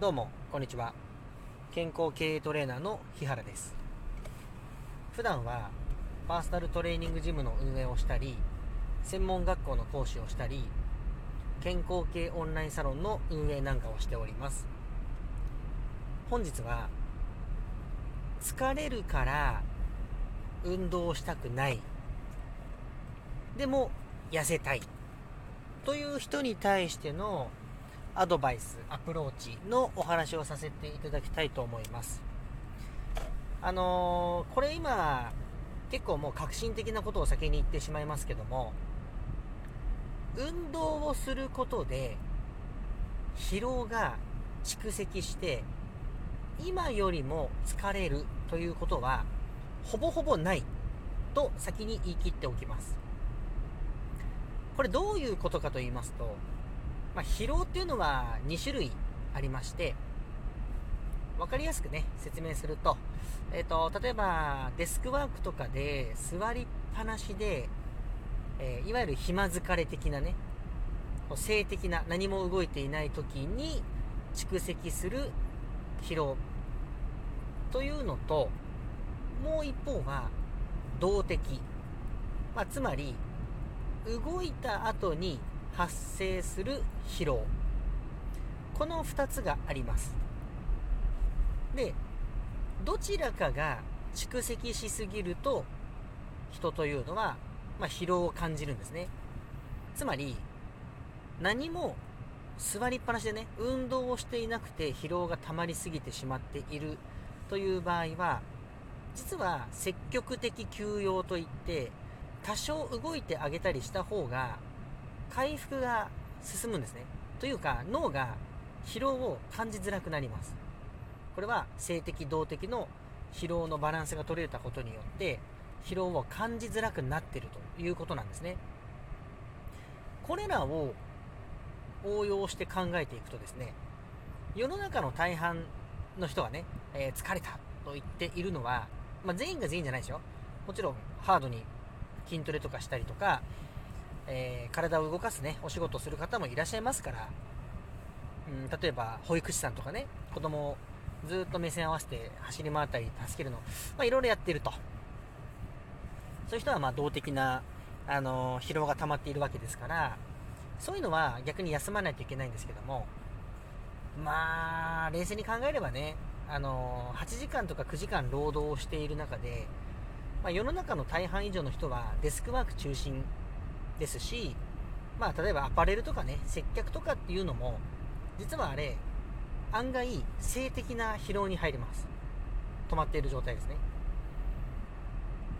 どうもこんにちは。健康経営トレーナーの日原です。普段はパーソナルトレーニングジムの運営をしたり専門学校の講師をしたり健康系オンラインサロンの運営なんかをしております。本日は疲れるから運動したくない。でも痩せたい。という人に対してのアドバイス、アプローチのお話をさせていただきたいと思います。あのー、これ今、結構もう革新的なことを先に言ってしまいますけども、運動をすることで、疲労が蓄積して、今よりも疲れるということは、ほぼほぼないと先に言い切っておきます。これどういうことかと言いますと、まあ、疲労っていうのは2種類ありまして、分かりやすくね、説明すると、えっ、ー、と、例えば、デスクワークとかで座りっぱなしで、えー、いわゆる暇疲れ的なね、性的な何も動いていない時に蓄積する疲労というのと、もう一方は動的。まあ、つまり、動いた後に発生する疲労。この2つがあります。でどちらかが蓄積しすぎると人というのは、まあ、疲労を感じるんですね。つまり何も座りっぱなしでね運動をしていなくて疲労が溜まりすぎてしまっているという場合は実は積極的休養といって多少動いてあげたりした方が回復が進むんですね。というか、脳が疲労を感じづらくなります。これは性的動的の疲労のバランスが取れたことによって疲労を感じづらくなってるということなんですね。これらを応用して考えていくとですね、世の中の大半の人がね、えー、疲れたと言っているのは、まあ、全員が全員じゃないですよ。もちろんハードに筋トレとかしたりとか、えー、体を動かすね、お仕事をする方もいらっしゃいますから、うん、例えば保育士さんとかね、子供をずっと目線合わせて走り回ったり助けるの、まあ、いろいろやってると。そういう人はま動的な、あのー、疲労が溜まっているわけですから、そういうのは逆に休まないといけないんですけども、まあ、冷静に考えればね、あのー、8時間とか9時間労働をしている中で、まあ、世の中の大半以上の人はデスクワーク中心ですし、まあ、例えばアパレルとかね、接客とかっていうのも、実はあれ、案外、性的な疲労に入ります。止まっている状態ですね。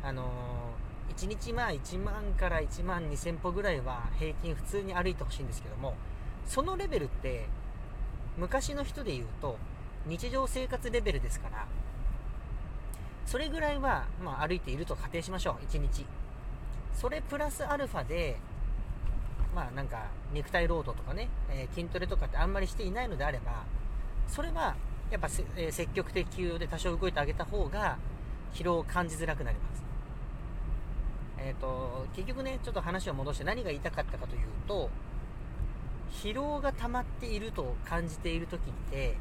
あのー、1日まあ1万から1万2000歩ぐらいは平均普通に歩いてほしいんですけども、そのレベルって、昔の人で言うと、日常生活レベルですから、それぐらいは、まあ、歩いていると仮定しましょう、1日。それプラスアルファで、まあなんか肉体労働とかね、えー、筋トレとかってあんまりしていないのであれば、それはやっぱ、えー、積極的休養で多少動いてあげた方が疲労を感じづらくなります。えっ、ー、と、結局ね、ちょっと話を戻して何が言いたかったかというと、疲労が溜まっていると感じている時って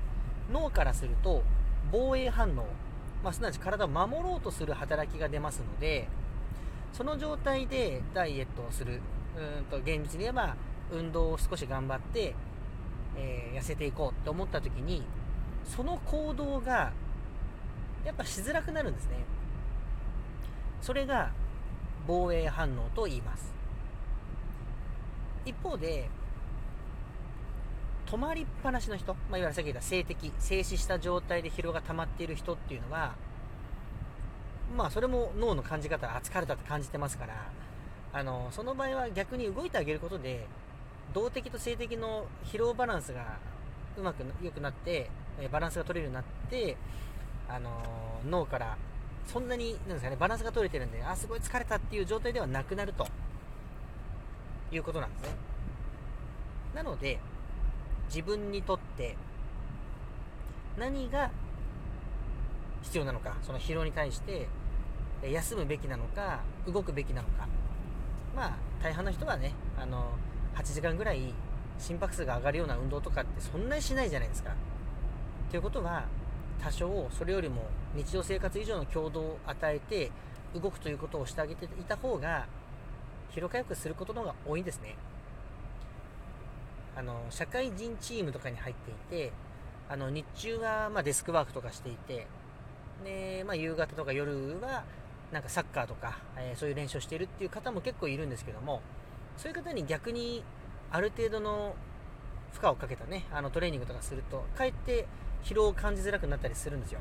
脳からすると防衛反応、まあ、すなわち体を守ろうとする働きが出ますのでその状態でダイエットをする。うんと厳密に言えば、運動を少し頑張って、えー、痩せていこうって思った時に、その行動が、やっぱしづらくなるんですね。それが、防衛反応と言います。一方で、止まりっぱなしの人、まあ、いわゆるさっき言った性的、静止した状態で疲労が溜まっている人っていうのは、まあそれも脳の感じ方、あ、疲れたって感じてますから、あの、その場合は逆に動いてあげることで、動的と性的の疲労バランスがうまく良くなって、バランスが取れるようになって、あの、脳からそんなに、なんですかね、バランスが取れてるんで、あ、すごい疲れたっていう状態ではなくなるということなんですね。なので、自分にとって何が必要なのか、その疲労に対して休むべきなのか、動くべきなのか。まあ、大半の人はね、あの、8時間ぐらい心拍数が上がるような運動とかってそんなにしないじゃないですか。ということは多少それよりも日常生活以上の強度を与えて動くということをしてあげていた方が疲労回復することの方が多いんですねあの社会人チームとかに入っていてあの日中はまデスクワークとかしていてで、まあ、夕方とか夜はなんかサッカーとか、えー、そういう練習をしているっていう方も結構いるんですけどもそういう方に逆にある程度の負荷をかけたねあのトレーニングとかするとかえって疲労を感じづらくなったりするんですよ。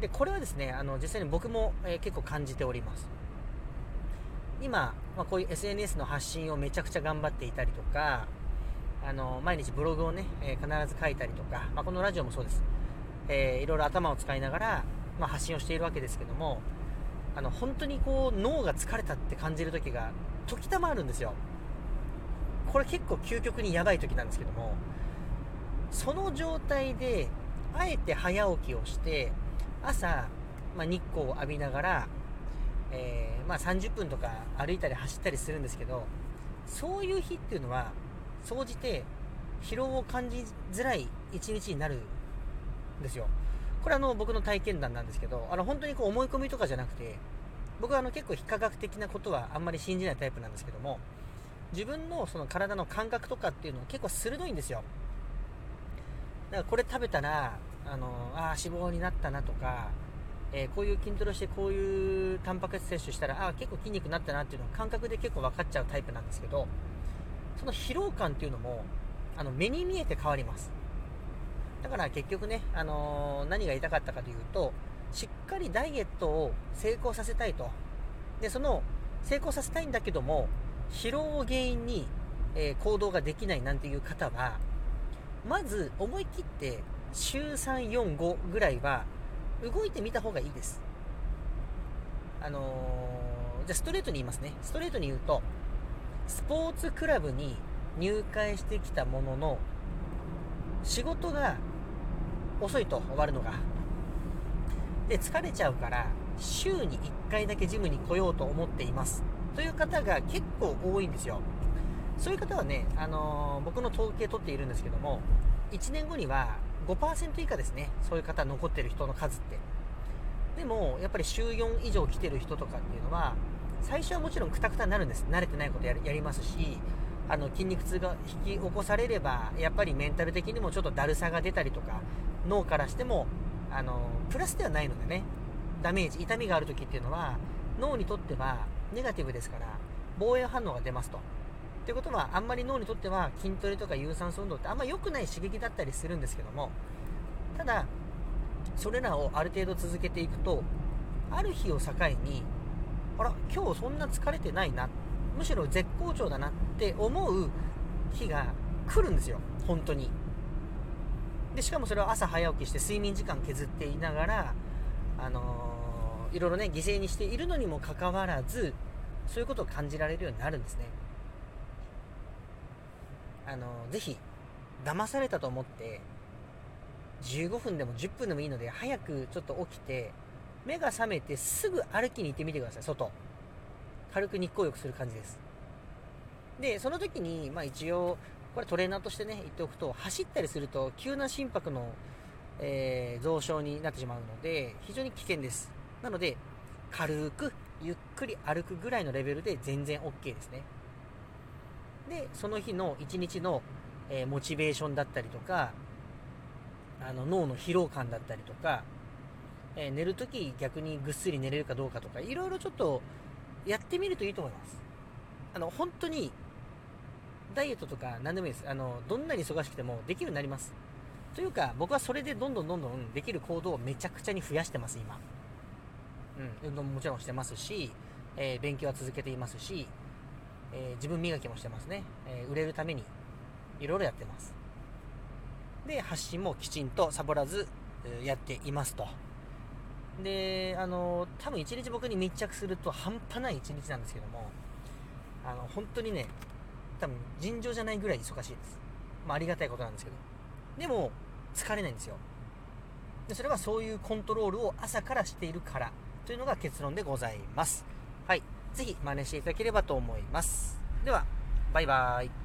でこれはですねあの実際に僕も、えー、結構感じております。今、まあ、こういう SNS の発信をめちゃくちゃ頑張っていたりとかあの毎日ブログをね、えー、必ず書いたりとか、まあ、このラジオもそうです、えー、いろいろ頭を使いながら、まあ、発信をしているわけですけどもあの本当にこう脳が疲れたって感じる時が時たまあるんですよ。これ結構究極にやばい時なんですけどもその状態であえて早起きをして朝、まあ、日光を浴びながら、えー、まあ、30分とか歩いたり走ったりするんですけどそういう日っていうのは総じて疲労を感じづらい一日になるんですよ。これあの僕の体験談なんですけどあの本当にこう思い込みとかじゃなくて僕はあの結構非科学的なことはあんまり信じないタイプなんですけども自分のその体の感覚とかっていうのは結構鋭いんですよ。だからこれ食べたらあのあ脂肪になったなとか、えー、こういう筋トレしてこういうタンパク質摂取したらああ結構筋肉になったなっていうのは感覚で結構分かっちゃうタイプなんですけどその疲労感っていうのもあの目に見えて変わります。だから結局ね、あのー、何が言いたかったかというとしっかりダイエットを成功させたいとでその成功させたいんだけども疲労を原因に、えー、行動ができないなんていう方はまず思い切って週3、4、5ぐらいは動いてみた方がいいです。あのー、じゃあストレートに言いますね。ストレートに言うと、スポーツクラブに入会してきたものの、仕事が遅いと終わるのが。で、疲れちゃうから、週に1回だけジムに来ようと思っています。という方が結構多いんですよ。そういう方はね、あのー、僕の統計取っているんですけども、1年後には5%以下ですね。そういう方残ってる人の数って。でも、やっぱり週4以上来てる人とかっていうのは、最初はもちろんクタクタになるんです。慣れてないことやりますし、あの筋肉痛が引き起こされれば、やっぱりメンタル的にもちょっとだるさが出たりとか、脳からしても、あの、プラスではないのでね、ダメージ、痛みがある時っていうのは、脳にとってはネガティブですから、防衛反応が出ますと。ってことは、あんまり脳にとっては筋トレとか有酸素運動ってあんま良くない刺激だったりするんですけども、ただ、それらをある程度続けていくと、ある日を境に、あら、今日そんな疲れてないな、むしろ絶好調だなって思う日が来るんですよ、本当に。で、しかもそれを朝早起きして睡眠時間削っていながら、あのー、いろいろね、犠牲にしているのにもかかわらず、そういうことを感じられるようになるんですね。あのぜひ騙されたと思って15分でも10分でもいいので早くちょっと起きて目が覚めてすぐ歩きに行ってみてください外軽く日光浴する感じですでその時にまあ一応これトレーナーとしてね言っておくと走ったりすると急な心拍の、えー、増床になってしまうので非常に危険です。なので軽くゆっくり歩くぐらいのレベルで全然 OK ですね。でその日の一日の、えー、モチベーションだったりとかあの脳の疲労感だったりとか、えー、寝るとき逆にぐっすり寝れるかどうかとかいろいろちょっとやってみるといいと思います。あの本当にダイエットとか何でもいいです。あのどんなに忙しくてもできるようになります。というか僕はそれでどんどんどんどんできる行動をめちゃくちゃに増やしてます今。うん。運動ももちろんしてますし、えー、勉強は続けていますしえー、自分磨きもしてますね、えー、売れるためにいろいろやってます。で発信もきちんとサボらず、やっていますと。であの多分一日僕に密着すると半端ない一日なんですけどもあの本当にね多分尋常じゃないぐらい忙しいです、まあ、ありがたいことなんですけど。でも疲れないんですよ。でそれはそういうコントロールを朝からしているからというのが結論でございます。はい。ぜひ真似していただければと思います。では、バイバーイ。